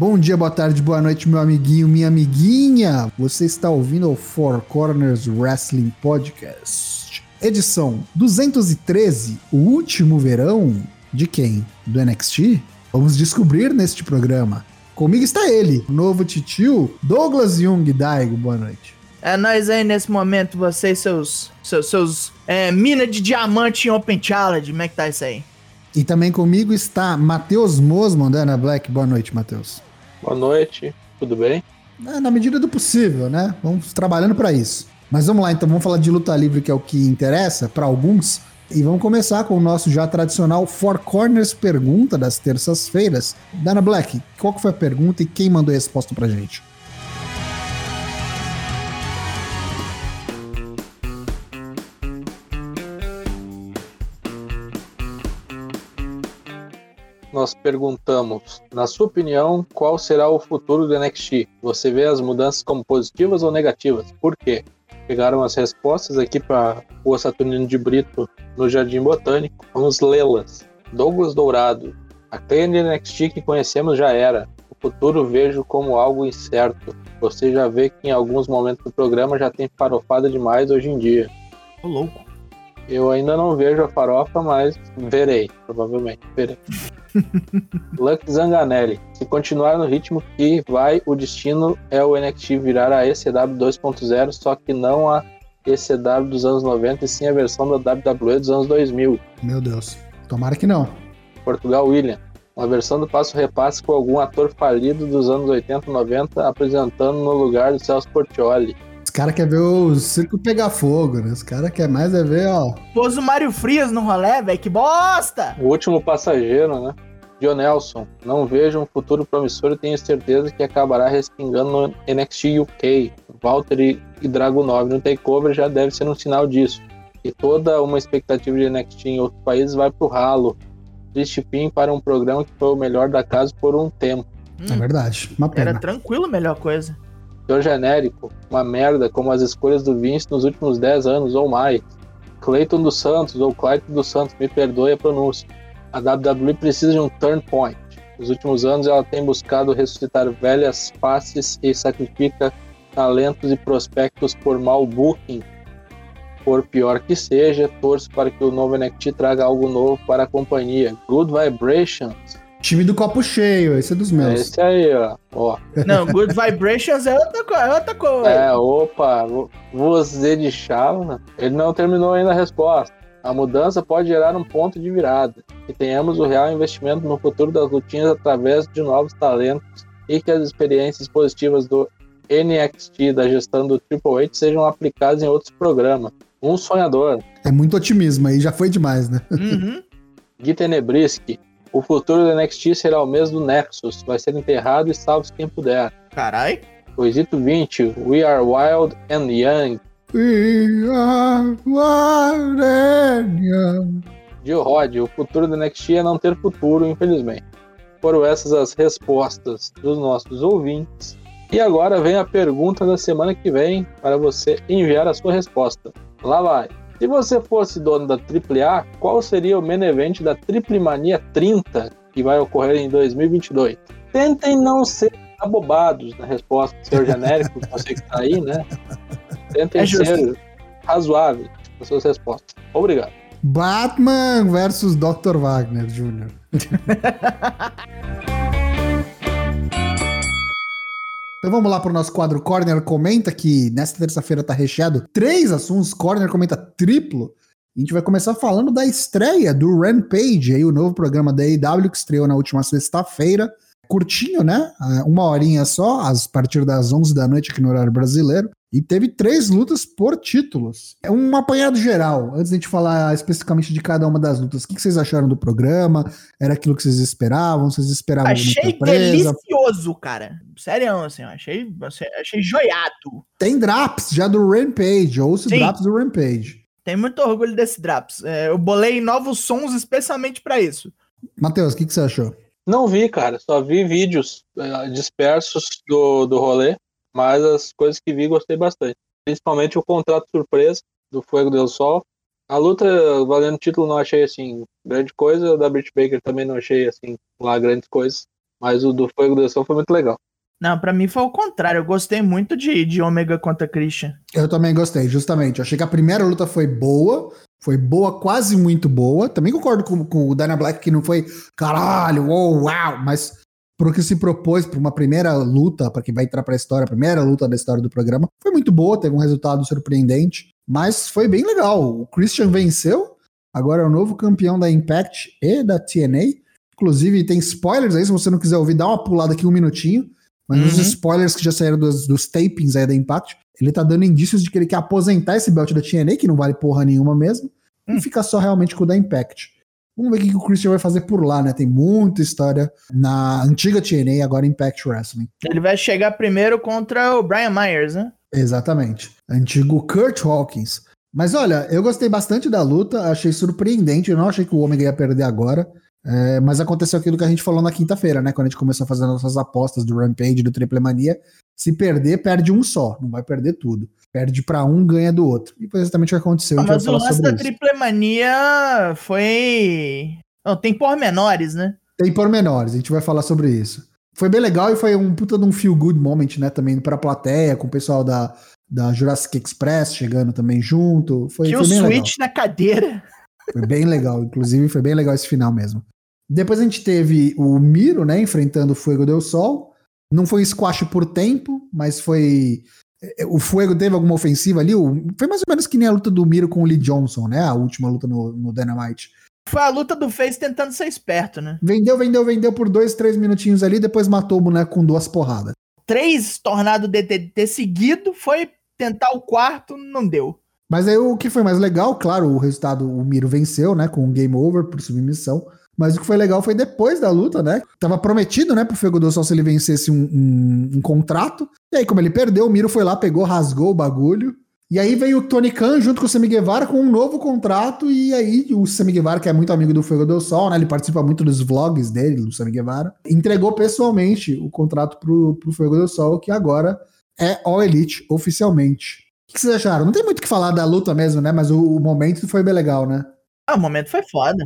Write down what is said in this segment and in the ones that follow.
Bom dia, boa tarde, boa noite, meu amiguinho, minha amiguinha. Você está ouvindo o Four Corners Wrestling Podcast. Edição 213, o último verão de quem? Do NXT? Vamos descobrir neste programa. Comigo está ele, o novo titio Douglas Jung Daigo. Boa noite. É nós aí nesse momento, vocês, seus, seus, seus é, mina de diamante em Open Challenge, como é que tá isso aí? E também comigo está Matheus Mosman, da Ana Black. Boa noite, Matheus. Boa noite, tudo bem? É, na medida do possível, né? Vamos trabalhando para isso. Mas vamos lá, então, vamos falar de luta livre, que é o que interessa para alguns. E vamos começar com o nosso já tradicional Four Corners pergunta das terças-feiras. Dana Black, qual que foi a pergunta e quem mandou a resposta pra gente? Nós perguntamos, na sua opinião, qual será o futuro do NXT? Você vê as mudanças como positivas ou negativas? Por quê? Pegaram as respostas aqui para o Saturnino de Brito no Jardim Botânico. Vamos lê-las. Douglas Dourado. A clã NXT que conhecemos já era. O futuro vejo como algo incerto. Você já vê que em alguns momentos do programa já tem farofada demais hoje em dia. Ô louco. Eu ainda não vejo a farofa, mas verei, provavelmente. Verei. Luck Zanganelli. Se continuar no ritmo que vai, o destino é o NXT virar a ECW 2.0, só que não a ECW dos anos 90, e sim a versão da WWE dos anos 2000. Meu Deus. Tomara que não. Portugal William. Uma versão do Passo Repasse com algum ator falido dos anos 80 90 apresentando no lugar do Celso Portioli. Os caras querem ver o circo pegar fogo, né? Os caras querem mais é ver, ó. Pôs o Mário Frias no rolé, velho, que bosta! O último passageiro, né? John Nelson, não vejo um futuro promissor e tenho certeza que acabará respingando no NXT UK. Valtteri e Dragunov no Takeover já deve ser um sinal disso. E toda uma expectativa de NXT em outros países vai pro ralo. Triste fim para um programa que foi o melhor da casa por um tempo. É verdade, uma pena. Era tranquilo a melhor coisa. Senhor genérico, uma merda como as escolhas do Vince nos últimos 10 anos ou mais. Clayton dos Santos ou Clayton dos Santos, me perdoe a pronúncia. A WWE precisa de um turn point. Nos últimos anos ela tem buscado ressuscitar velhas faces e sacrifica talentos e prospectos por mal booking. Por pior que seja, torço para que o novo NXT traga algo novo para a companhia. Good Vibrations Time do copo cheio, esse é dos meus. Esse aí, ó. ó. Não, Good Vibrations é outra, é outra coisa. É, opa, você de chava. Ele não terminou ainda a resposta. A mudança pode gerar um ponto de virada. Que tenhamos o real investimento no futuro das lutinhas através de novos talentos e que as experiências positivas do NXT da gestão do Triple H sejam aplicadas em outros programas. Um sonhador. É muito otimismo aí, já foi demais, né? Uhum. Gui Tenebriski, o futuro do NXT será o mesmo do Nexus. Vai ser enterrado e salve quem puder. Carai. Coisito 20. We are wild and young. We are Rod, o futuro do NXT é não ter futuro, infelizmente. Foram essas as respostas dos nossos ouvintes. E agora vem a pergunta da semana que vem para você enviar a sua resposta. Lá vai. Se você fosse dono da AAA, qual seria o main event da Triple Mania 30 que vai ocorrer em 2022? Tentem não ser abobados na resposta, ser genérico, você que está aí, né? Tentem É ser justo. razoáveis nas suas respostas. Obrigado. Batman versus Dr. Wagner Jr. Então vamos lá para o nosso quadro Corner Comenta, que nesta terça-feira tá recheado três assuntos. Corner Comenta triplo. A gente vai começar falando da estreia do Rampage, aí, o novo programa da AEW que estreou na última sexta-feira. Curtinho, né? Ah, Uma horinha só, a partir das 11 da noite aqui no horário brasileiro. E teve três lutas por títulos. É um apanhado geral. Antes de a gente falar especificamente de cada uma das lutas, o que vocês acharam do programa? Era aquilo que vocês esperavam? Vocês esperavam Achei surpresa? delicioso, cara. Sério, assim, eu achei, achei joiado. Tem drops já do Rampage, ouça Sim. drops do Rampage. Tenho muito orgulho desse Draps. É, eu bolei novos sons especialmente pra isso. Matheus, o que, que você achou? Não vi, cara. Só vi vídeos eh, dispersos do, do rolê, mas as coisas que vi gostei bastante. Principalmente o contrato surpresa do Fuego del Sol. A luta valendo título não achei assim grande coisa. Da Britt Baker também não achei assim lá grandes coisas. Mas o do Fogo do Sol foi muito legal. Não, pra mim foi o contrário. Eu gostei muito de, de Omega contra Christian. Eu também gostei, justamente. Eu achei que a primeira luta foi boa, foi boa, quase muito boa. Também concordo com, com o Dana Black que não foi caralho, uou, uau, mas pro que se propôs para uma primeira luta, para quem vai entrar para a história, a primeira luta da história do programa, foi muito boa, teve um resultado surpreendente, mas foi bem legal. O Christian venceu, agora é o novo campeão da Impact e da TNA. Inclusive, tem spoilers aí, se você não quiser ouvir, dá uma pulada aqui um minutinho. Mas Uhum. os spoilers que já saíram dos, dos tapings aí da Impact, ele tá dando indícios de que ele quer aposentar esse belt da TNA, que não vale porra nenhuma mesmo, Hum. e ficar só realmente com o da Impact. Vamos ver o que o Christian vai fazer por lá, né? Tem muita história na antiga TNA, agora Impact Wrestling. Ele vai chegar primeiro contra o Brian Myers, né? Exatamente. Antigo Kurt Hawkins. Mas olha, eu gostei bastante da luta, achei surpreendente. Eu não achei que o Omega ia perder agora. É, mas aconteceu aquilo que a gente falou na quinta-feira, né? Quando a gente começou a fazer nossas apostas do Rampage, do Triple Mania. Se perder, perde um só, não vai perder tudo. Perde pra um, ganha do outro. E foi exatamente o que aconteceu. Ah, mas o lance da isso. Triple Mania foi. Não, tem pormenores, né? Tem pormenores, a gente vai falar sobre isso. Foi bem legal e foi um puta de um feel good moment, né? Também pra plateia, com o pessoal da, da Jurassic Express chegando também junto. Foi, Que foi o legal. switch na cadeira. Foi bem legal, inclusive foi bem legal esse final mesmo. Depois a gente teve o Miro, né, enfrentando o Fuego del Sol. Não foi squash por tempo, mas foi. eh, O Fuego teve alguma ofensiva ali. Foi mais ou menos que nem a luta do Miro com o Lee Johnson, né? A última luta no, no Dynamite. Foi a luta do Face tentando ser esperto, né? Vendeu, vendeu, vendeu por dois, três minutinhos ali, depois matou o boneco com duas porradas. Três tornado DDT seguido, foi tentar o quarto, não deu. Mas aí o que foi mais legal, claro, o resultado, o Miro venceu, né, com um game over por submissão. Mas o que foi legal foi depois da luta, né? Tava prometido, né, pro Fego do Sol se ele vencesse um, um- um contrato. E aí, como ele perdeu, o Miro foi lá, pegou, rasgou o bagulho. E aí veio o Tony Khan junto com o Sammy com um novo contrato. E aí o Sammy que é muito amigo do Fuego do Sol, né? Ele participa muito dos vlogs dele, do Sammy. Entregou pessoalmente o contrato pro, pro Fuego do Sol, que agora é All Elite, oficialmente. O que vocês acharam? Não tem muito o que falar da luta mesmo, né? Mas o, o momento foi bem legal, né? Ah, o momento foi foda.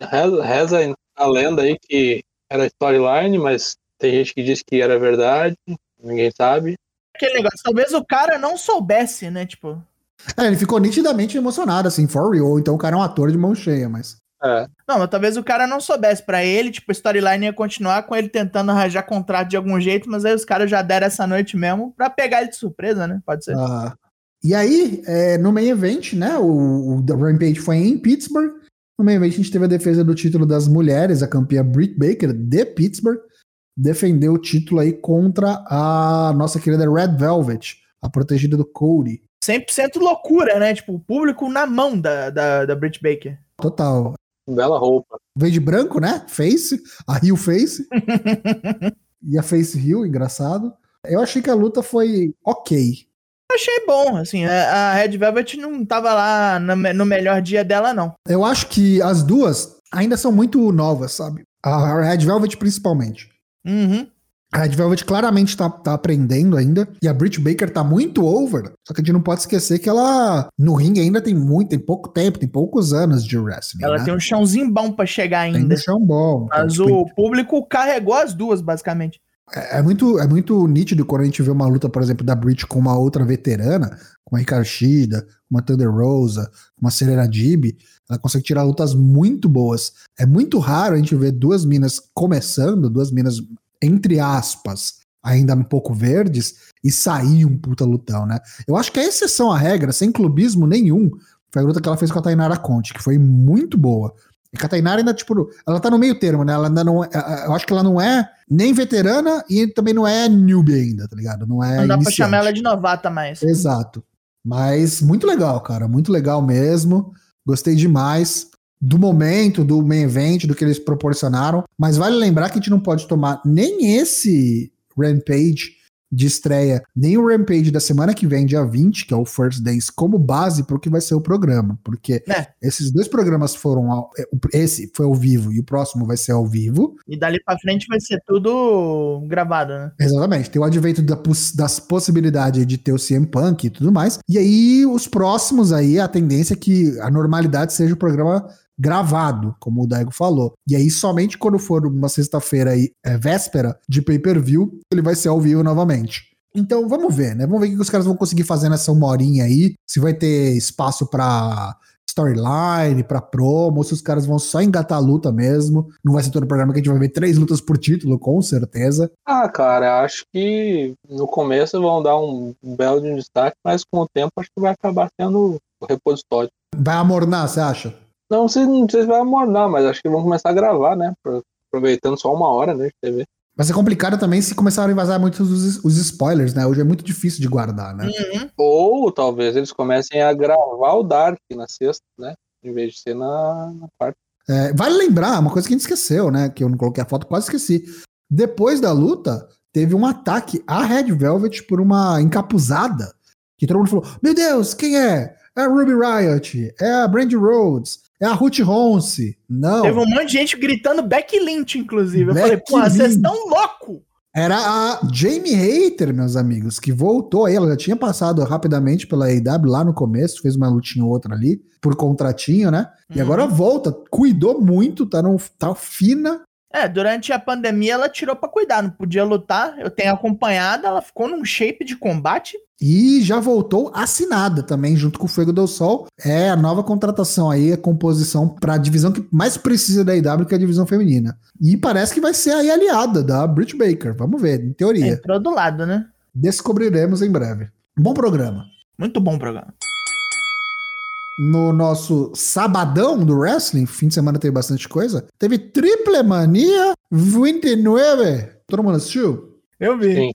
Reza, reza a lenda aí que era storyline, mas tem gente que diz que era verdade, ninguém sabe. Aquele negócio, talvez o cara não soubesse, né? Tipo, É, ele ficou nitidamente emocionado, assim, for real. Então o cara é um ator de mão cheia, mas. É, não, mas talvez o cara não soubesse. Pra ele, tipo, a storyline ia continuar com ele tentando arranjar contrato de algum jeito, mas aí os caras já deram essa noite mesmo pra pegar ele de surpresa, né? Pode ser. ah. E aí, é, no main event, né? O, o The Rampage foi em Pittsburgh. No main event, a gente teve a defesa do título das mulheres, a campeã Britt Baker, de Pittsburgh, defendeu o título aí contra a nossa querida Red Velvet, a protegida do Cody. 100% loucura, né? Tipo, o público na mão da, da, da Britt Baker. Total. Bela roupa. Veio de branco, né? Face, a Rio Face. e a Face Rio, engraçado. Eu achei que a luta foi ok. Achei bom, assim, a Red Velvet não tava lá no melhor dia dela, não. Eu acho que as duas ainda são muito novas, sabe? A Red Velvet principalmente. Uhum. A Red Velvet claramente tá, tá aprendendo ainda. E a Britt Baker tá muito over. Só que a gente não pode esquecer que ela, no ringue, ainda tem muito, tem pouco tempo, tem poucos anos de wrestling. Ela né? tem um chãozinho bom pra chegar Tem ainda. um chão bom. Então, Mas tipo, o público carregou as duas, basicamente. É, é muito, é muito nítido quando a gente vê uma luta, por exemplo, da Brit com uma outra veterana, com a Hikaru Shida, com uma Thunder Rosa, com uma Serena Dib, ela consegue tirar lutas muito boas. É muito raro a gente ver duas minas começando, duas minas, entre aspas, ainda um pouco verdes, e sair um puta lutão, né? Eu acho que a exceção à regra, sem clubismo nenhum, foi a luta que ela fez com a Tainara Conte, que foi muito boa. E a Tainara ainda, tipo, ela tá no meio termo, né? Ela ainda não é, eu acho que ela não é nem veterana e também não é newbie ainda, tá ligado? Não é não dá pra iniciante. chamar ela de novata mais. Exato. Mas muito legal, cara. Muito legal mesmo. Gostei demais do momento, do main event, do que eles proporcionaram. Mas vale lembrar que a gente não pode tomar nem esse Rampage de estreia, nem o Rampage da semana que vem, dia 20, que é o First Days, como base para o que vai ser o programa. Porque É. esses dois programas foram. Ao, é, esse foi ao vivo e o próximo vai ser ao vivo. E dali pra frente vai ser tudo gravado, né? Exatamente. Tem o advento da das possibilidades de ter o CM Punk e tudo mais. E aí, os próximos aí, a tendência é que a normalidade seja o programa gravado, como o Daigo falou. E aí, somente quando for uma sexta-feira aí, é, véspera de pay-per-view, ele vai ser ao vivo novamente. Então, vamos ver, né? Vamos ver o que os caras vão conseguir fazer nessa uma horinha aí. Se vai ter espaço para storyline, pra promo, se os caras vão só engatar a luta mesmo. Não vai ser todo o programa que a gente vai ver três lutas por título, com certeza. Ah, cara, acho que no começo vão dar um belo de destaque, mas com o tempo acho que vai acabar sendo o repositório. Vai amornar, você acha? Não sei, não sei se vai amornar, mas acho que vão começar a gravar, né? Aproveitando só uma hora, né, de TV. Vai ser complicado também se começarem a vazar muitos os, os spoilers, né? Hoje é muito difícil de guardar, né? Uhum. Ou talvez eles comecem a gravar o Dark na sexta, né? Em vez de ser na, na quarta. É, vale lembrar, uma coisa que a gente esqueceu, né? Que eu não coloquei a foto, quase esqueci. Depois da luta, teve um ataque à Red Velvet por uma encapuzada. Que todo mundo falou: Meu Deus, quem é? É a Ruby Riot, é a Brandy Rhodes, é a Ruth Ronce. Não. Teve um monte de gente gritando Beck Lynch, inclusive. Eu falei, porra, vocês estão loucos! Era a Jamie Hater, meus amigos, que voltou aí. Ela já tinha passado rapidamente pela AEW lá no começo, fez uma lutinha ou outra ali, por contratinho, né? E uhum. agora volta, cuidou muito, tá, no, tá fina. É, durante a pandemia ela tirou para cuidar, não podia lutar. Eu tenho acompanhado, ela ficou num shape de combate e já voltou assinada também, junto com o Fuego do Sol. É a nova contratação aí, a composição para a divisão que mais precisa da IW, que é a divisão feminina. E parece que vai ser aí aliada da Britt Baker. Vamos ver, em teoria. Entrou do lado, né? Descobriremos em breve. Bom programa. Muito bom programa. No nosso sabadão do wrestling, fim de semana teve bastante coisa. Teve Triple Mania 29. Todo mundo assistiu? Eu vi. Sim.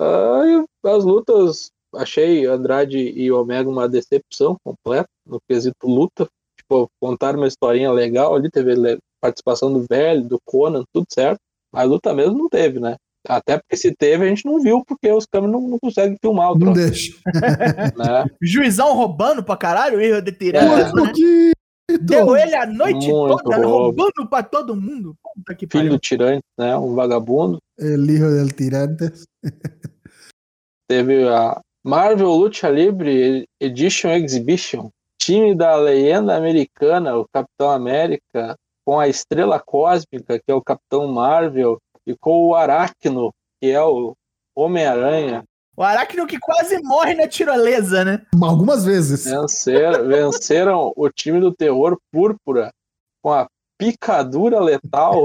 Ah, as lutas, achei Andrade e Omega uma decepção completa no quesito luta. Tipo, contaram uma historinha legal ali, teve participação do velho, do Conan, tudo certo. Mas luta mesmo não teve, né? Até porque se teve, a gente não viu, porque os câmeras não, não conseguem filmar o Não deixa. né? Juizão roubando pra caralho, erro de tirada. É. Né? Deu ele a noite Muito toda, roubando pra todo mundo. Filho pariu. do tirante, né? Um vagabundo. El hijo del tirante. Teve a Marvel Lucha Libre Edition Exhibition, time da lenda americana, o Capitão América, com a Estrela Cósmica, que é o Capitão Marvel, e com o Aracno, que é o Homem-Aranha. O Aracno que quase morre na tirolesa, né? Algumas vezes. Venceram, venceram o time do terror púrpura com a picadura letal,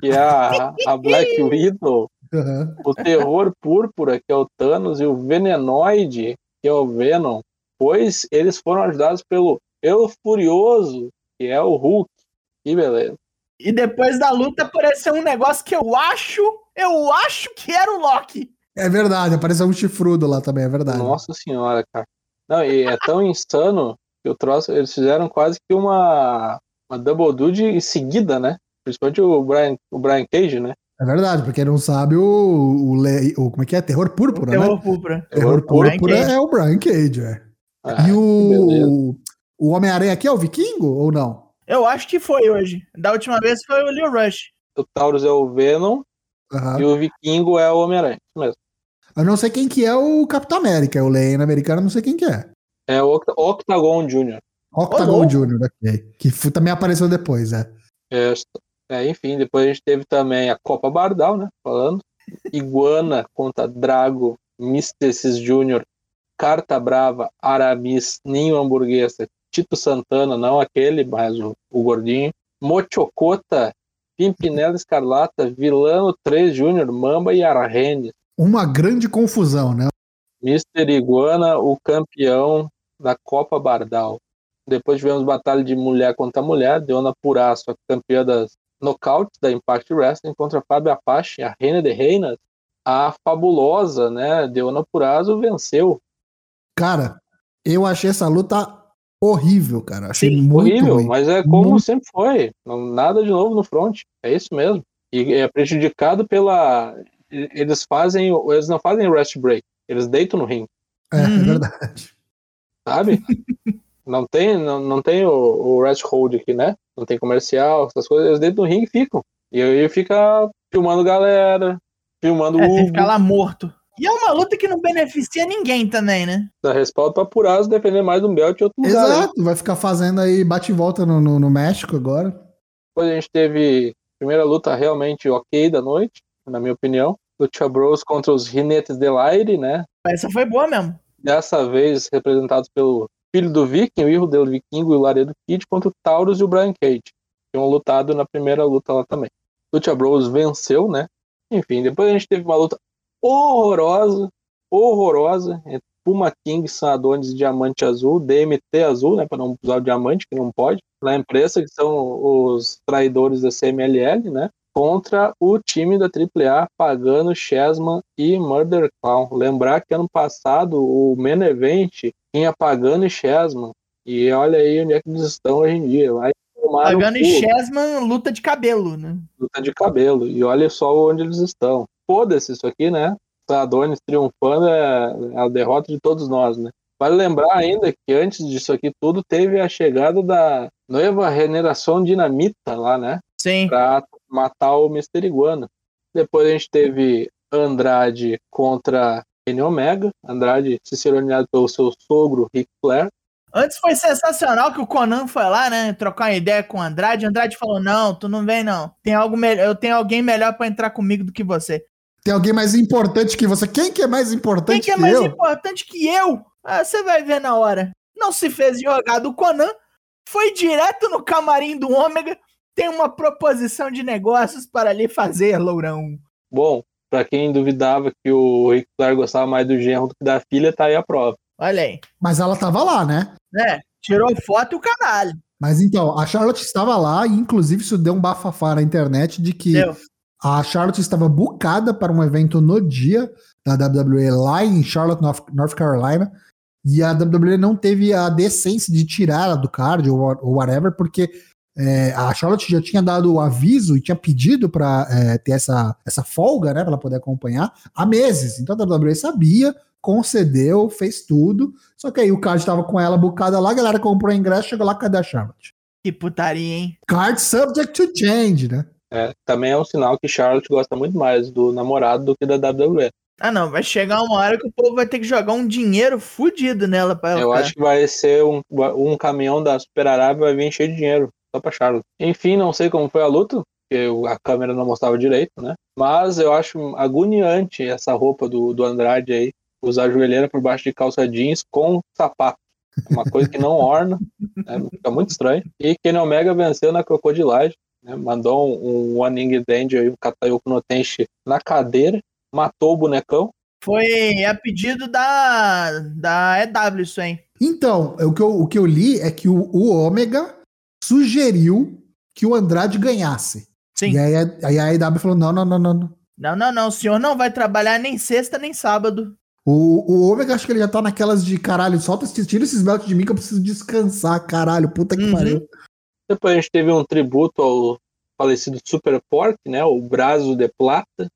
que é a, a Black Widow, Uhum. O terror púrpura, que é o Thanos, e o venenoide, que é o Venom, pois eles foram ajudados pelo Eu Furioso, que é o Hulk. Que beleza. E depois da luta apareceu um negócio que eu acho, eu acho que era o Loki. É verdade, apareceu um chifrudo lá também, é verdade. Nossa senhora, cara. Não, e é tão insano que o troço, eles fizeram quase que uma, uma double dude em seguida, né? Principalmente o Brian, o Brian Cage, né? É verdade, pra quem não sabe, o, o, o, como é que é? Terror Púrpura, Terror né? Púrpura. Terror Púrpura é o Brian Cage, é. Ah, e o, o Homem-Aranha aqui é o Vikingo ou não? Eu acho que foi hoje. Da última vez foi o Leo Rush. O Taurus é o Venom uhum. e o Vikingo é o Homem-Aranha, mesmo. Eu não sei quem que é o Capitão América, o Lane americano, não sei quem que é. É o Octagon Jr. Octagon oh, Jr., ok. Que também apareceu depois, é. É, é, enfim, depois a gente teve também a Copa Bardal, né? Falando. Iguana contra Drago, Mistesis Júnior, Carta Brava, Aramis, Ninho Hamburguesa, Tito Santana, não aquele, mas o, o gordinho. Mochocota, Pimpinela Escarlata, Vilano 3 Júnior, Mamba e Arrenes. Uma grande confusão, né? Mister Iguana, o campeão da Copa Bardal. Depois tivemos batalha de mulher contra mulher, Deona Puraço, a campeã das nocaute da Impact Wrestling contra a Fábio Apache, a Reina de Reinas, a fabulosa, né, Deona Purazo venceu. Cara, eu achei essa luta horrível, cara. Achei Sim, muito horrível, ruim. mas é como muito... sempre foi. Nada de novo no front. É isso mesmo. E é prejudicado pela. Eles fazem. Eles não fazem rest break. Eles deitam no ring. É, é uhum. verdade. Sabe? Não tem, não, não tem o, o rest hold aqui, né? Não tem comercial, essas coisas, eles dentro do ringue ficam. E aí fica filmando galera, filmando é, o. Fica lá morto. E é uma luta que não beneficia ninguém também, né? Dá respaldo pra Purazo defender mais um belt e outro lugar. né? Exato, vai ficar fazendo aí bate e volta no, no, no México agora. Depois a gente teve a primeira luta realmente ok da noite, na minha opinião. Lucha Bros contra os Rinetes del Aire, né? Essa foi boa mesmo. Dessa vez representados pelo filho do Viking, o Hijo del Vikingo e o Laredo Kid, contra o Taurus e o Brian Cage. Tinham lutado na primeira luta lá também. Lucha Bros venceu, né? Enfim, depois a gente teve uma luta horrorosa, horrorosa, entre Puma King, San Adonis e Diamante Azul, DMT Azul, né? Para não usar o diamante, que não pode. Na imprensa, que são os traidores da CMLL, né? Contra o time da AAA, Pagano, Chessman e Murder Clown. Lembrar que ano passado o Main Event tinha Pagano e Chessman. E olha aí onde é que eles estão hoje em dia. Vai Pagano e cu. Chessman, luta de cabelo, né? luta de cabelo. E olha só onde eles estão. Foda-se isso aqui, né? Adonis triunfando é é a derrota de todos nós, né? Vale lembrar ainda que antes disso aqui tudo teve a chegada da Nova Generação Dinamita lá, né? Sim. Pra matar o Mr. Iguana. Depois a gente teve Andrade contra Kenny Omega. Andrade ciceroneado pelo seu sogro Ric Flair. Antes foi sensacional que o Conan foi lá, né? Trocar uma ideia com o Andrade. Andrade falou: Não, tu não vem, não. Tem algo melhor. Eu tenho alguém melhor pra entrar comigo do que você. Tem alguém mais importante que você. Quem que é mais importante Quem que é que mais eu? importante que eu? Ah, você vai ver na hora. Não se fez jogado o Conan. Foi direto no camarim do Ômega. Tem uma proposição de negócios para lhe fazer, Lourão. Bom, pra quem duvidava que o Ric Flair gostava mais do genro do que da filha, tá aí a prova. Olha aí. Mas ela tava lá, né? Né? Tirou foto e o caralho. Mas então, a Charlotte estava lá e inclusive isso deu um bafafá na internet de que Deu. A Charlotte estava bucada para um evento no dia da WWE lá em Charlotte, North, Carolina. E a WWE não teve a decência de tirar ela do card ou, whatever, porque é, a Charlotte já tinha dado o aviso e tinha pedido para ter essa, essa folga, né, para ela poder acompanhar há meses. Então a WWE sabia, concedeu, fez tudo. Só que aí o card estava com ela bucada lá, a galera comprou o ingresso, chegou lá, cadê a Charlotte? Que putaria, hein? Card subject to change, né? É, também é um sinal que Charlotte gosta muito mais do namorado do que da WWE. Ah, não. Vai chegar uma hora que o povo vai ter que jogar um dinheiro fudido nela pra ela. Eu acho que vai ser um, um caminhão da Super Arábia vai vir cheio de dinheiro só pra Charlotte. Enfim, não sei como foi a luta, porque a câmera não mostrava direito, né? Mas eu acho agoniante essa roupa do, do Andrade aí, usar a joelheira por baixo de calça jeans com sapato. Uma coisa que não orna, né? fica muito estranho. E Kenny Omega venceu na crocodilagem, né? mandou um, um One Ing Dandy aí, um Katayoko no Tenshi na cadeira, matou o bonecão. Foi a pedido da, da EW isso, hein? Então, o que eu, o que eu li é que o, o Ômega sugeriu que o Andrade ganhasse. Sim. E aí, a- aí a AEW falou: não, não, não, não. não. Não, não, não. O senhor não vai trabalhar nem sexta nem sábado. O, o Ômega acho que ele já tá naquelas de caralho, solta, esse- tira esses belts de mim que eu preciso descansar, caralho, puta que Uhum. pariu. Depois a gente teve um tributo ao falecido Super Pork, né? O Brazo de Plata,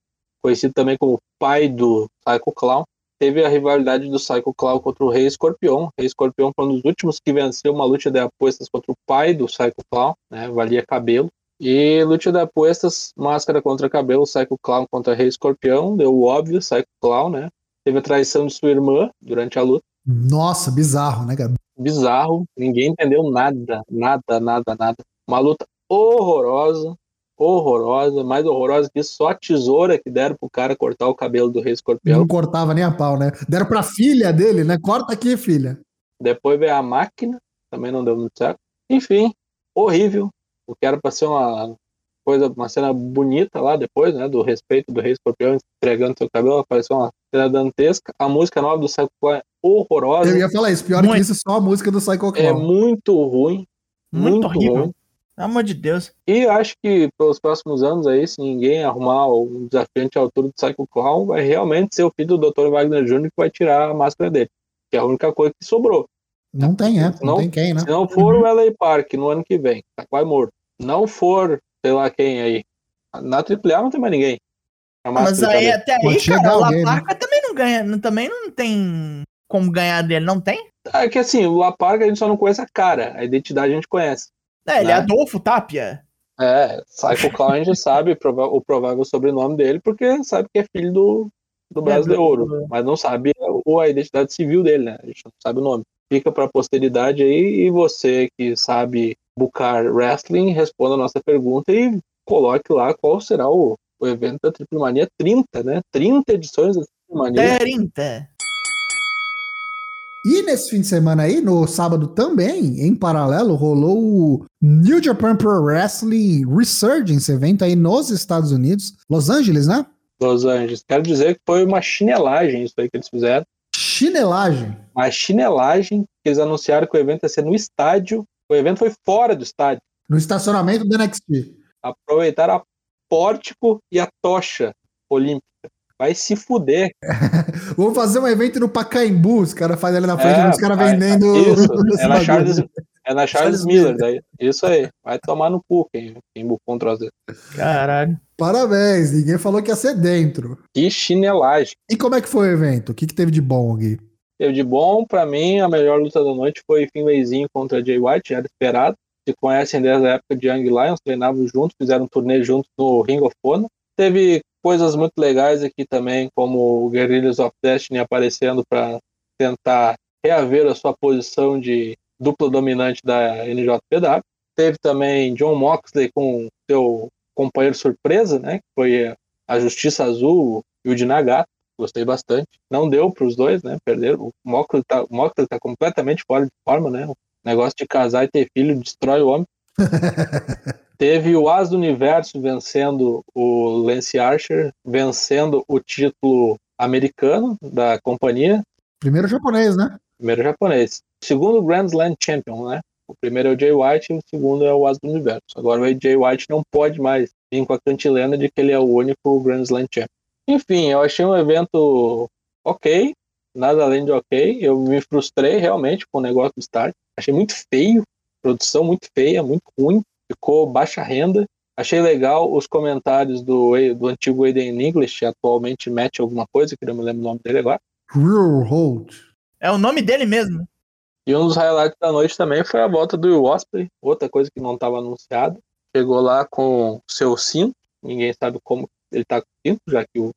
conhecido também como pai do Psycho Clown. Teve a rivalidade do Psycho Clown contra o Rei Escorpião. Rei Escorpião foi um dos últimos que venceu uma luta de apostas contra o pai do Psycho Clown, né? Valia cabelo. E luta de apostas, máscara contra cabelo, Psycho Clown contra Rei Escorpião. Deu óbvio, Psycho Clown, né? Teve a traição de sua irmã durante a luta Nossa, bizarro, né, cara? Bizarro, ninguém entendeu nada, nada, nada, nada. Uma luta horrorosa, horrorosa, mais horrorosa que só a tesoura que deram pro cara cortar o cabelo do Rei Escorpião. Não cortava nem a pau, né? Deram pra filha dele, né? Corta aqui, filha. Depois veio a máquina, também não deu muito certo. Enfim, horrível. O que era pra ser uma coisa, uma cena bonita lá depois, né? Do respeito do Rei Escorpião entregando seu cabelo, apareceu uma cena dantesca. A música nova do Psycho Clown é horrorosa. Eu ia falar isso, pior Muito. que isso, só a música do Psycho É Clown. muito ruim. Muito, Muito horrível. ruim. Pelo amor de Deus. E acho que pelos próximos anos aí, se ninguém arrumar um desafiante à altura do Psycho Clown, vai realmente ser o filho do Dr. Wagner Jr. que vai tirar a máscara dele. Que é a única coisa que sobrou. Não tem, é. Não, Não- tem quem, né? Se não for o LA Park no ano que vem, tá quase morto. Não for, sei lá quem aí. Na AAA não tem mais ninguém. A Mas aí, até aí, cara, o alguém, né? Laparca também não ganha. Também não tem como ganhar dele, não tem? É que assim, o La Park a gente só não conhece a cara. A identidade a gente conhece. É, ele Né? é Adolfo Tapia. É, Psycho Clown a gente sabe o provável sobrenome dele, porque sabe que é filho do, do braço de ouro, mas não sabe a, a identidade civil dele, né? A gente não sabe o nome. Fica para a posteridade aí e você que sabe bucar wrestling, responda a nossa pergunta e coloque lá qual será o, o evento da Triple Mania 30, né? 30 edições da Triple Mania. 30. E nesse fim de semana aí, no sábado também, em paralelo, rolou o New Japan Pro Wrestling Resurgence, evento aí nos Estados Unidos, Los Angeles, né? Los Angeles. Quero dizer que foi uma chinelagem isso aí que eles fizeram. Chinelagem? Uma chinelagem que eles anunciaram que o evento ia ser no estádio. O evento foi fora do estádio. No estacionamento do NXT. Aproveitaram a pórtico e a tocha olímpica. Vai se fuder. Vamos fazer um evento no Pacaembu, os caras fazem ali na frente, é, os caras vendendo. Isso, é na Charles, é na Charles Miller, daí. Isso aí. Vai tomar no cu quem, quem bucou um troço. Caralho. Parabéns, ninguém falou que ia ser dentro. Que chinelagem. E como é que foi o evento? O que, que teve de bom aqui? Teve de bom, pra mim, a melhor luta da noite foi Finlayzinho contra Jay White, era esperado. Se conhecem desde a época de Young Lions, treinavam juntos, fizeram um turnê juntos no Ring of Honor. Teve coisas muito legais aqui também, como o Guerrillas of Destiny aparecendo para tentar reaver a sua posição de dupla dominante da NJPW. Teve também John Moxley com seu companheiro surpresa, né? Que foi a Justiça Azul e o de Nagata. Gostei bastante. Não deu para os dois, né? Perderam. O Moxley está tá completamente fora de forma, né? O negócio de casar e ter filho destrói o homem. Teve o As do Universo vencendo o Lance Archer, vencendo o título americano da companhia. Primeiro japonês, né? Primeiro japonês. Segundo Grand Slam Champion, né? O primeiro é o Jay White e o segundo é o As do Universo. Agora o Jay White não pode mais vir com a cantilena de que ele é o único Grand Slam Champion. Enfim, eu achei um evento ok, nada além de ok. Eu me frustrei realmente com o negócio do start. Achei muito feio, produção muito feia, muito ruim ficou baixa renda. Achei legal os comentários do, do antigo Aiden English, atualmente mete alguma coisa, que não me lembro o nome dele agora. Real Hold. É o nome dele mesmo. E um dos highlights da noite também foi a volta do Will Osprey, outra coisa que não estava anunciada. Chegou lá com seu cinto, ninguém sabe como ele está com o cinto, já que o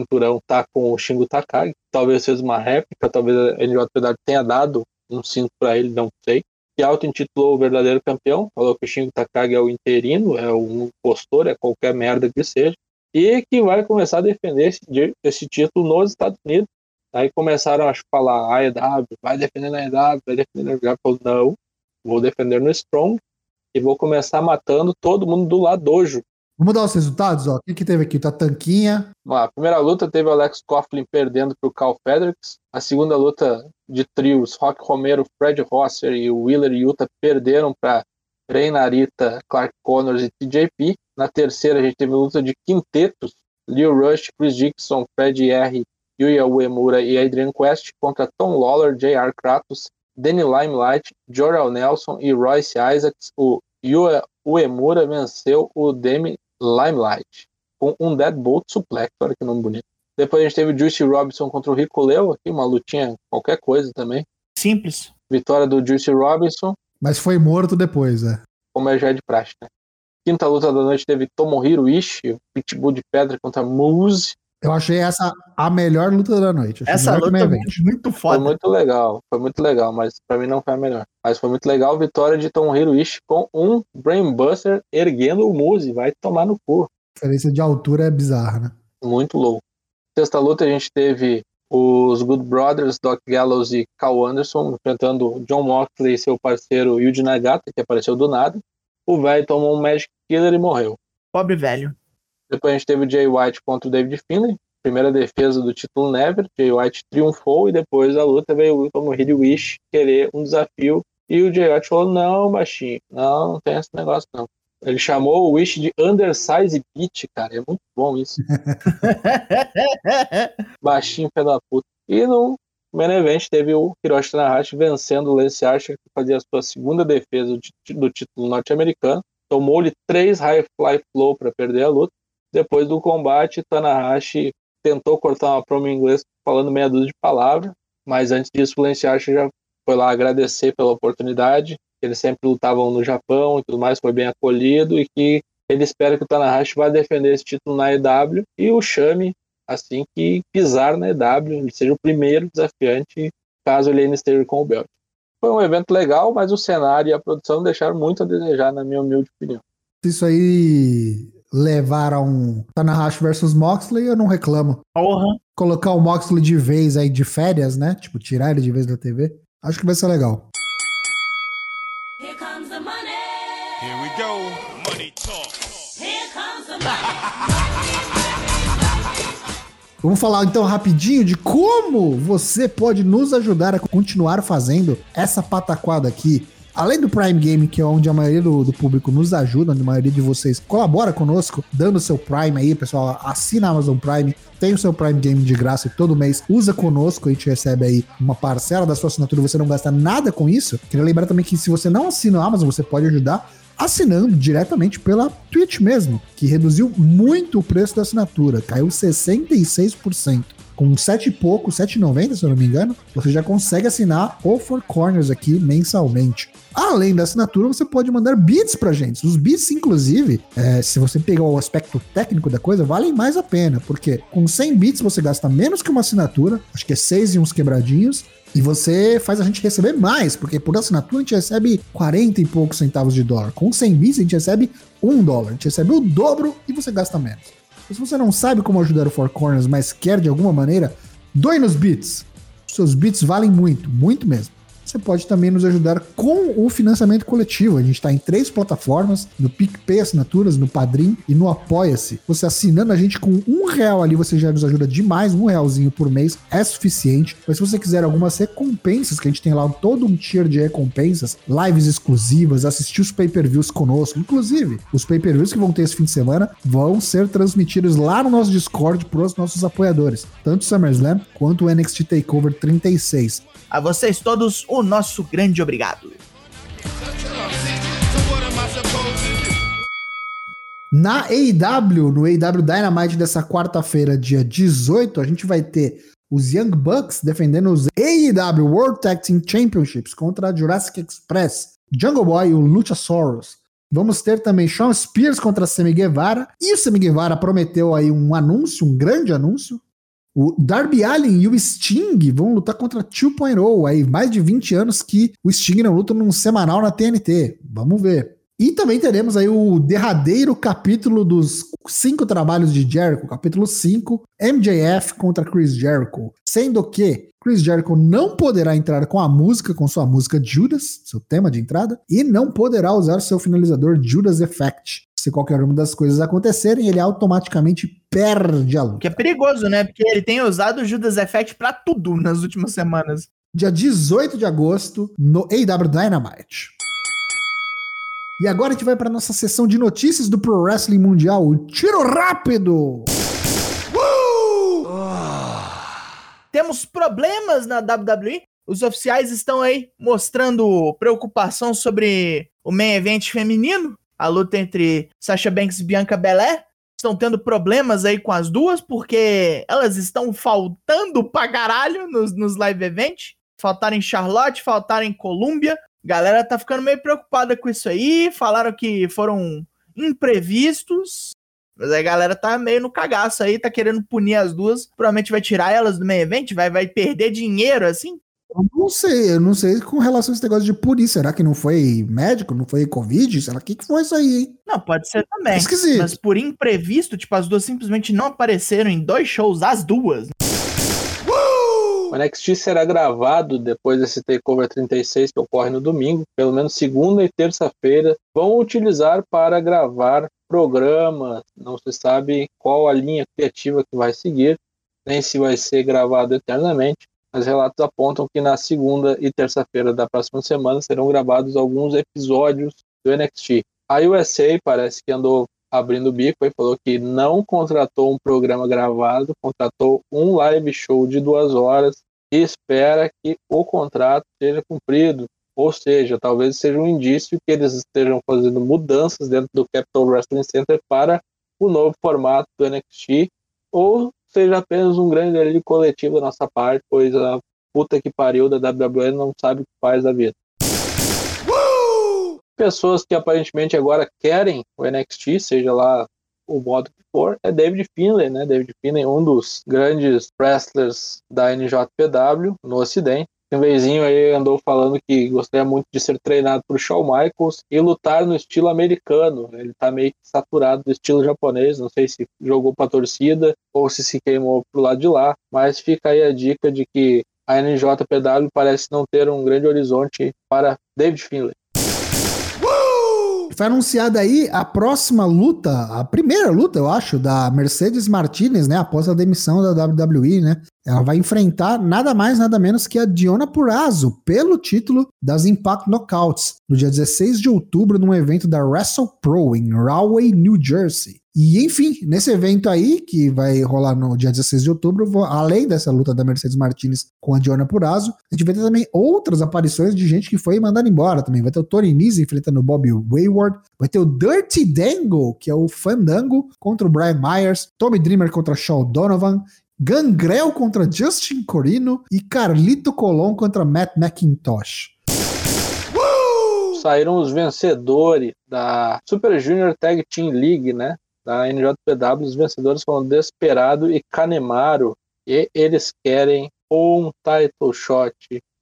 cinturão está com o Shingo Takagi. Talvez seja uma réplica, talvez a NJPW tenha dado um cinto para ele, não sei que auto-intitulou o verdadeiro campeão, falou que o Shingo Takagi é o interino, é um impostor, é qualquer merda que seja, e que vai começar a defender esse, esse título nos Estados Unidos. Aí começaram a falar, a EW, vai defender na EW, vai defender na EW. Falou, não, vou defender no Strong e vou começar matando todo mundo do lado dojo. Vamos dar os resultados, ó. O que, teve aqui? Tá Tanquinha. A primeira luta teve Alex Coughlin perdendo pro Cal Fredericks. A segunda luta de trios, Rock Romero, Fred Rosser e Wheeler Yuta perderam para Rei Narita, Clark Connors e TJP. Na terceira, a gente teve luta de quintetos, Leo Rush, Chris Dixon, Fred R, Yuya Uemura e Adrian Quest contra Tom Lawler, J.R. Kratos, Danny Limelight, Jorel Nelson e Royce Isaacs. O Yuya Uemura venceu o Demi Limelight, com um Deadbolt Suplex, olha que nome bonito. Depois a gente teve o Juicy Robinson contra o Rico Leo, aqui uma lutinha, qualquer coisa também. Simples. Vitória do Juicy Robinson. Mas foi morto depois, é. Como é já de praxe, né? Quinta luta da noite teve Tomohiro Ishii, Pitbull de Pedra contra Moose. Eu achei essa a melhor luta da noite. essa luta é muito foda. Foi muito legal, foi muito legal, mas pra mim não foi a melhor. Mas foi muito legal a vitória de Tomohiro Ishii com um Brainbuster erguendo o Moose. Vai tomar no cu. A diferença de altura é bizarra, né? Muito louco. Sexta luta a gente teve os Good Brothers, Doc Gallows e Cal Anderson enfrentando John Moxley e seu parceiro Yuji Nagata, que apareceu do nada. O velho tomou um Magic Killer e morreu. Pobre velho. Depois a gente teve o Jay White contra o David Finlay, primeira defesa do título Never. Jay White triunfou e depois da luta veio o Tomohiro Wish querer um desafio. E o Jay White falou: Não, baixinho, não, não tem esse negócio não. Ele chamou o Wish de Undersize Beat, cara. É muito bom isso. Baixinho, pé da puta. E no main event teve o Hiroshi Tanahashi vencendo o Lance Archer, que fazia a sua segunda defesa do título norte-americano. Tomou-lhe três High Fly Flow para perder a luta. Depois do combate, Tanahashi tentou cortar uma promo em inglês falando meia dúzia de palavras, mas antes disso o Lance Archer já foi lá agradecer pela oportunidade eles sempre lutavam no Japão e tudo mais, foi bem acolhido e que ele espera que o Tanahashi vá defender esse título na EW e o chame assim que pisar na EW, ele seja o primeiro desafiante caso ele ainda esteja com o belt. Foi um evento legal, mas o cenário e a produção deixaram muito a desejar, na minha humilde opinião. Isso aí levar a um Tanahashi versus Moxley, eu não reclamo. Porra. Colocar o Moxley de vez aí de férias, né? Tipo, tirar ele de vez da TV. Acho que vai ser legal. Here comes the money. Here we go. Money talk. Here comes the money. Vamos falar então rapidinho de como você pode nos ajudar a continuar fazendo essa pataquada aqui. Além do Prime Game, que é onde a maioria do, do público nos ajuda, onde a maioria de vocês colabora conosco, dando seu Prime aí, pessoal, assina a Amazon Prime, tem o seu Prime Game de graça todo mês, usa conosco, a gente recebe aí uma parcela da sua assinatura, você não gasta nada com isso. Queria lembrar também que se você não assina a Amazon, você pode ajudar assinando diretamente pela Twitch mesmo, que reduziu muito o preço da assinatura, caiu 66%. Com 7 e pouco, 7,90 se eu não me engano, você já consegue assinar o Four Corners aqui mensalmente. Além da assinatura, você pode mandar bits pra gente. Os bits, inclusive, é, se você pegar o aspecto técnico da coisa, valem mais a pena, porque com 100 bits você gasta menos que uma assinatura, acho que é 6 e uns quebradinhos, e você faz a gente receber mais, porque por assinatura a gente recebe 40 e poucos centavos de dólar. Com 100 bits a gente recebe 1 dólar. A gente recebe o dobro e você gasta menos. E se você não sabe como ajudar o Four Corners, mas quer de alguma maneira, doe nos bits. Seus bits valem muito, muito mesmo. Você pode também nos ajudar com o financiamento coletivo. A gente está em três plataformas: no PicPay Assinaturas, no Padrim e no Apoia-se. Você assinando a gente com um real ali, você já nos ajuda demais. Um realzinho por mês é suficiente. Mas se você quiser algumas recompensas, que a gente tem lá todo um tier de recompensas, lives exclusivas, assistir os pay-per-views conosco. Inclusive, os pay-per-views que vão ter esse fim de semana vão ser transmitidos lá no nosso Discord para os nossos apoiadores, tanto o SummerSlam quanto o NXT Takeover 36. A vocês todos, o nosso grande obrigado. Na AEW, no AEW Dynamite dessa quarta-feira, dia 18, a gente vai ter os Young Bucks defendendo os AEW World Tag Team Championships contra a Jurassic Express, Jungle Boy e o Luchasaurus. Vamos ter também Shawn Spears contra Sammy Guevara. E o Sammy Guevara prometeu aí um anúncio, um grande anúncio. O Darby Allin e o Sting vão lutar contra 2.0. Aí, mais de 20 anos que o Sting não luta num semanal na TNT. Vamos ver. E também teremos aí o derradeiro capítulo dos cinco trabalhos de Jericho, capítulo 5, MJF contra Chris Jericho. Sendo que Chris Jericho não poderá entrar com a música, com sua música Judas, seu tema de entrada, e não poderá usar seu finalizador Judas Effect. Se qualquer uma das coisas acontecerem, ele automaticamente perde a luta. Que é perigoso, né? Porque ele tem usado o Judas Effect pra tudo nas últimas semanas. dia 18 de agosto, no AW Dynamite. E agora a gente vai para nossa sessão de notícias do Pro Wrestling Mundial, o Tiro Rápido! Temos problemas na WWE. Os oficiais estão aí mostrando preocupação sobre o main event feminino, a luta entre Sasha Banks e Bianca Belair. Estão tendo problemas aí com as duas, porque elas estão faltando pra caralho nos, nos live event. Faltaram em Charlotte, faltaram em Colômbia. Galera tá ficando meio preocupada com isso aí. Falaram que foram imprevistos. Mas a galera tá meio no cagaço aí, tá querendo punir as duas. Provavelmente vai tirar elas do main event, vai, vai perder dinheiro assim. Eu não sei, eu não sei com relação a esse negócio de punir. Será que não foi médico, não foi Covid? Será que, que foi isso aí, hein? Não, pode ser também. Esquisito. Mas por imprevisto, tipo, as duas simplesmente não apareceram em dois shows, as duas. O NXT será gravado depois desse Takeover 36 que ocorre no domingo, pelo menos segunda e terça-feira. Vão utilizar para gravar programas, não se sabe qual a linha criativa que vai seguir, nem se vai ser gravado eternamente. Mas relatos apontam que na segunda e terça-feira da próxima semana serão gravados alguns episódios do NXT. A USA parece que andou abrindo o bico e falou que não contratou um programa gravado, contratou um live show de duas horas e espera que o contrato seja cumprido. Ou seja, talvez seja um indício que eles estejam fazendo mudanças dentro do Capital Wrestling Center para o novo formato do NXT, ou seja apenas um grande delírio coletivo da nossa parte, pois a puta que pariu da WWE não sabe o que faz da vida. Pessoas que aparentemente agora querem o NXT, seja lá o modo que for, é David Finlay, né? David Finlay, um dos grandes wrestlers da NJPW no Ocidente. Vezinho aí andou falando que gostaria muito de ser treinado por Shawn Michaels e lutar no estilo americano. Ele tá meio que saturado do estilo japonês, não sei se jogou pra torcida ou se se queimou pro lado de lá, mas fica aí a dica de que a NJPW parece não ter um grande horizonte para David Finlay. Foi anunciada aí a próxima luta, a primeira luta, eu acho, da Mercedes Martinez, né? Após a demissão da WWE, né? Ela vai enfrentar nada mais, nada menos que a Diona Purrazzo pelo título das Impact Knockouts no dia 16 de outubro, num evento da Wrestle Pro em Rahway, New Jersey. E enfim, nesse evento aí, que vai rolar no dia 16 de outubro, além dessa luta da Mercedes Martinez com a Diona Purrazzo, a gente vai ter também outras aparições de gente que foi mandada embora também. Vai ter o Tony Nese enfrentando o Bobby Wayward, vai ter o Dirty Dango, que é o Fandango, contra o Brian Myers, Tommy Dreamer contra Shawn Donovan, Gangrel contra Justin Corino e Carlito Colon contra Matt McIntosh. Saíram os vencedores da Super Junior Tag Team League, né? Da NJPW. Os vencedores foram Desperado e Kanemaru. E eles querem um title shot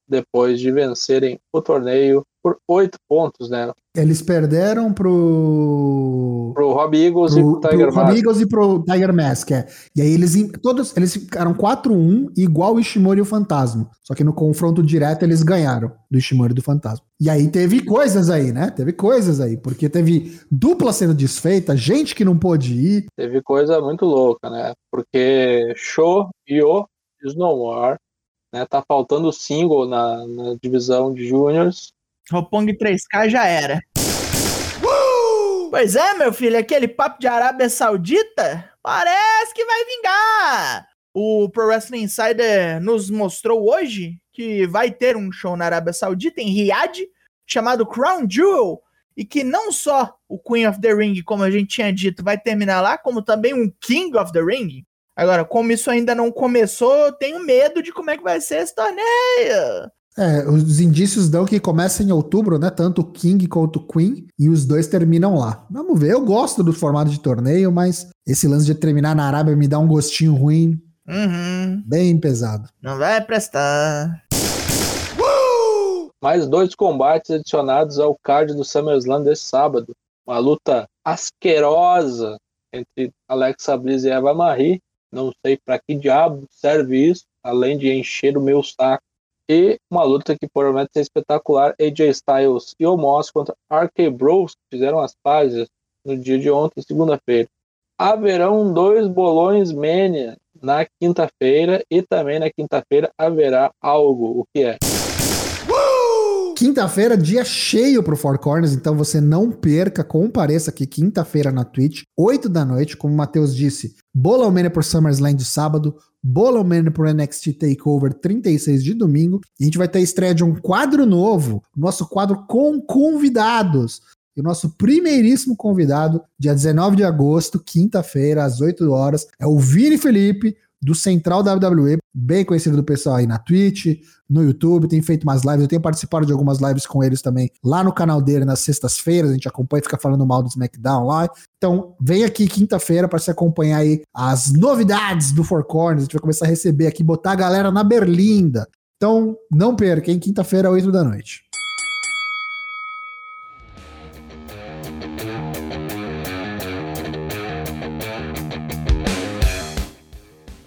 depois de vencerem o torneio por oito pontos, né? Eles perderam pro. Pro Rob Eagles e Pro, pro Tiger pro Rob Mask. Eagles e pro Tiger Mask, é. E aí eles todos eles ficaram 4-1, igual o Ishimori e o Fantasma. Só que no confronto direto eles ganharam do Ishimori e do Fantasma. E aí teve coisas aí, né? Teve coisas aí, porque teve dupla sendo desfeita, gente que não pôde ir. Teve coisa muito louca, né? Porque Show e o no more. Né? Tá faltando single na, na divisão de juniors. Ropong 3K já era. Pois é, meu filho, aquele papo de Arábia Saudita parece que vai vingar. O Pro Wrestling Insider nos mostrou hoje que vai ter um show na Arábia Saudita, em Riyadh, chamado Crown Jewel, e que não só o Queen of the Ring, como a gente tinha dito, vai terminar lá, como também um King of the Ring. Agora, como isso ainda não começou, eu tenho medo de como é que vai ser esse torneio. É, os indícios dão que começa em outubro, né? Tanto o King quanto o Queen, e os dois terminam lá. Vamos ver. Eu gosto do formato de torneio, mas esse lance de terminar na Arábia me dá um gostinho ruim, Uhum, bem pesado. não vai prestar. Mais dois combates adicionados ao card do SummerSlam desse sábado. Uma luta asquerosa entre Alexa Bliss e Eva Marie. Não sei para que diabo serve isso, além de encher o meu saco. E uma luta que promete ser espetacular: AJ Styles e Omos contra RK Bros, que fizeram as pazes no dia de ontem, segunda-feira. Haverão dois bolões Mania na quinta-feira e também na quinta-feira haverá algo. O que é? Quinta-feira, dia cheio pro Four Corners, então você não perca, compareça aqui quinta-feira na Twitch, 8 da noite, como o Matheus disse, Bola Mania por SummerSlam de sábado, Bola Mania por NXT TakeOver 36 de domingo, e a gente vai ter a estreia de um quadro novo, nosso quadro com convidados. E o nosso primeiríssimo convidado, dia 19 de agosto, quinta-feira, às 8 horas, é o Vini Felipe, do Central WWE, bem conhecido do pessoal aí na Twitch, no YouTube, tem feito umas lives, eu tenho participado de algumas lives com eles também lá no canal dele nas sextas-feiras, a gente acompanha e fica falando mal do SmackDown lá. Então, vem aqui quinta-feira para se acompanhar aí as novidades do Four Corners, a gente vai começar a receber aqui, botar a galera na berlinda. Então, não perca, hein? Quinta-feira, 8 da noite.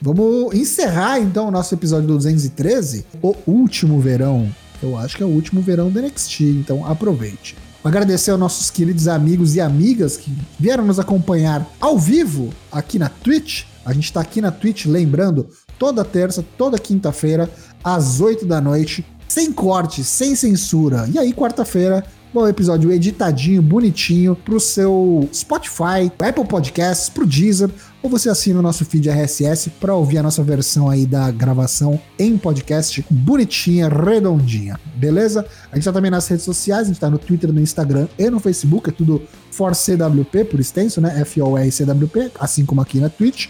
Vamos encerrar então o nosso episódio do 213, o último verão. Eu acho que é o último verão do NXT, então aproveite. Agradecer aos nossos queridos amigos e amigas que vieram nos acompanhar ao vivo aqui na Twitch. A gente tá aqui na Twitch, lembrando, toda terça, toda quinta-feira, às 8 da noite, sem corte, sem censura. E aí, quarta-feira, um episódio editadinho, bonitinho, pro seu Spotify, Apple Podcasts, pro Deezer, ou você assina o nosso feed RSS para ouvir a nossa versão aí da gravação em podcast, bonitinha, redondinha, beleza? A gente tá também nas redes sociais, a gente tá no Twitter, no Instagram e no Facebook, é tudo ForCWP, por extenso, né? F-O-R-C-W-P, assim como aqui na Twitch.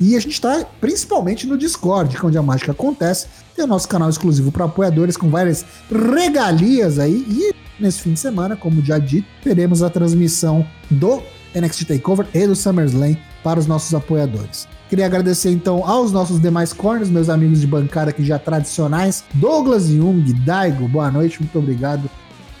E a gente tá principalmente no Discord, é onde a mágica acontece. Tem o nosso canal exclusivo para apoiadores com várias regalias aí. E nesse fim de semana, como já dito, teremos a transmissão do NXT TakeOver e do SummerSlam para os nossos apoiadores. Queria agradecer então aos nossos demais corners, meus amigos de bancada aqui já tradicionais, Douglas Jung, Daigo, boa noite, muito obrigado.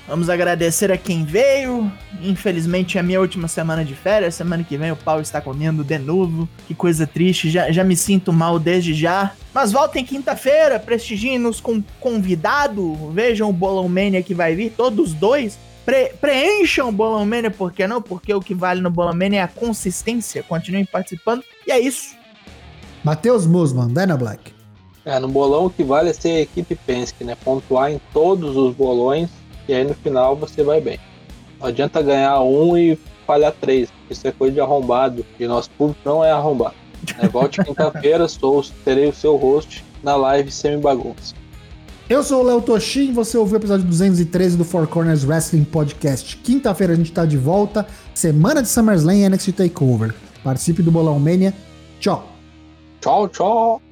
Vamos agradecer a quem veio. Infelizmente é a minha última semana de férias. Semana que vem o pau está comendo de novo. Que coisa triste. Já, já me sinto mal desde já. Mas voltem quinta-feira. Prestigiem-nos com convidado. Vejam o Bolão Mania que vai vir. Todos dois. Pre- preencham o Bolão Mania. Por que não? Porque o que vale no Bolão Mania é a consistência. Continuem participando. E é isso. Matheus Musman, Dana Black. É, no bolão o que vale é ser a equipe Penske, né? Pontuar em todos os bolões e aí no final você vai bem. Não adianta ganhar um e falhar três. Isso é coisa de arrombado. E nosso público não é arrombado. É, volte quinta-feira, sou, terei o seu host na live Semi Bagunça. Eu sou o Léo Toshin, você ouviu o episódio 213 do Four Corners Wrestling Podcast. Quinta-feira a gente tá de volta, semana de SummerSlam e NXT TakeOver. Participe do Bolão Mania. Tchau. Tchau, tchau!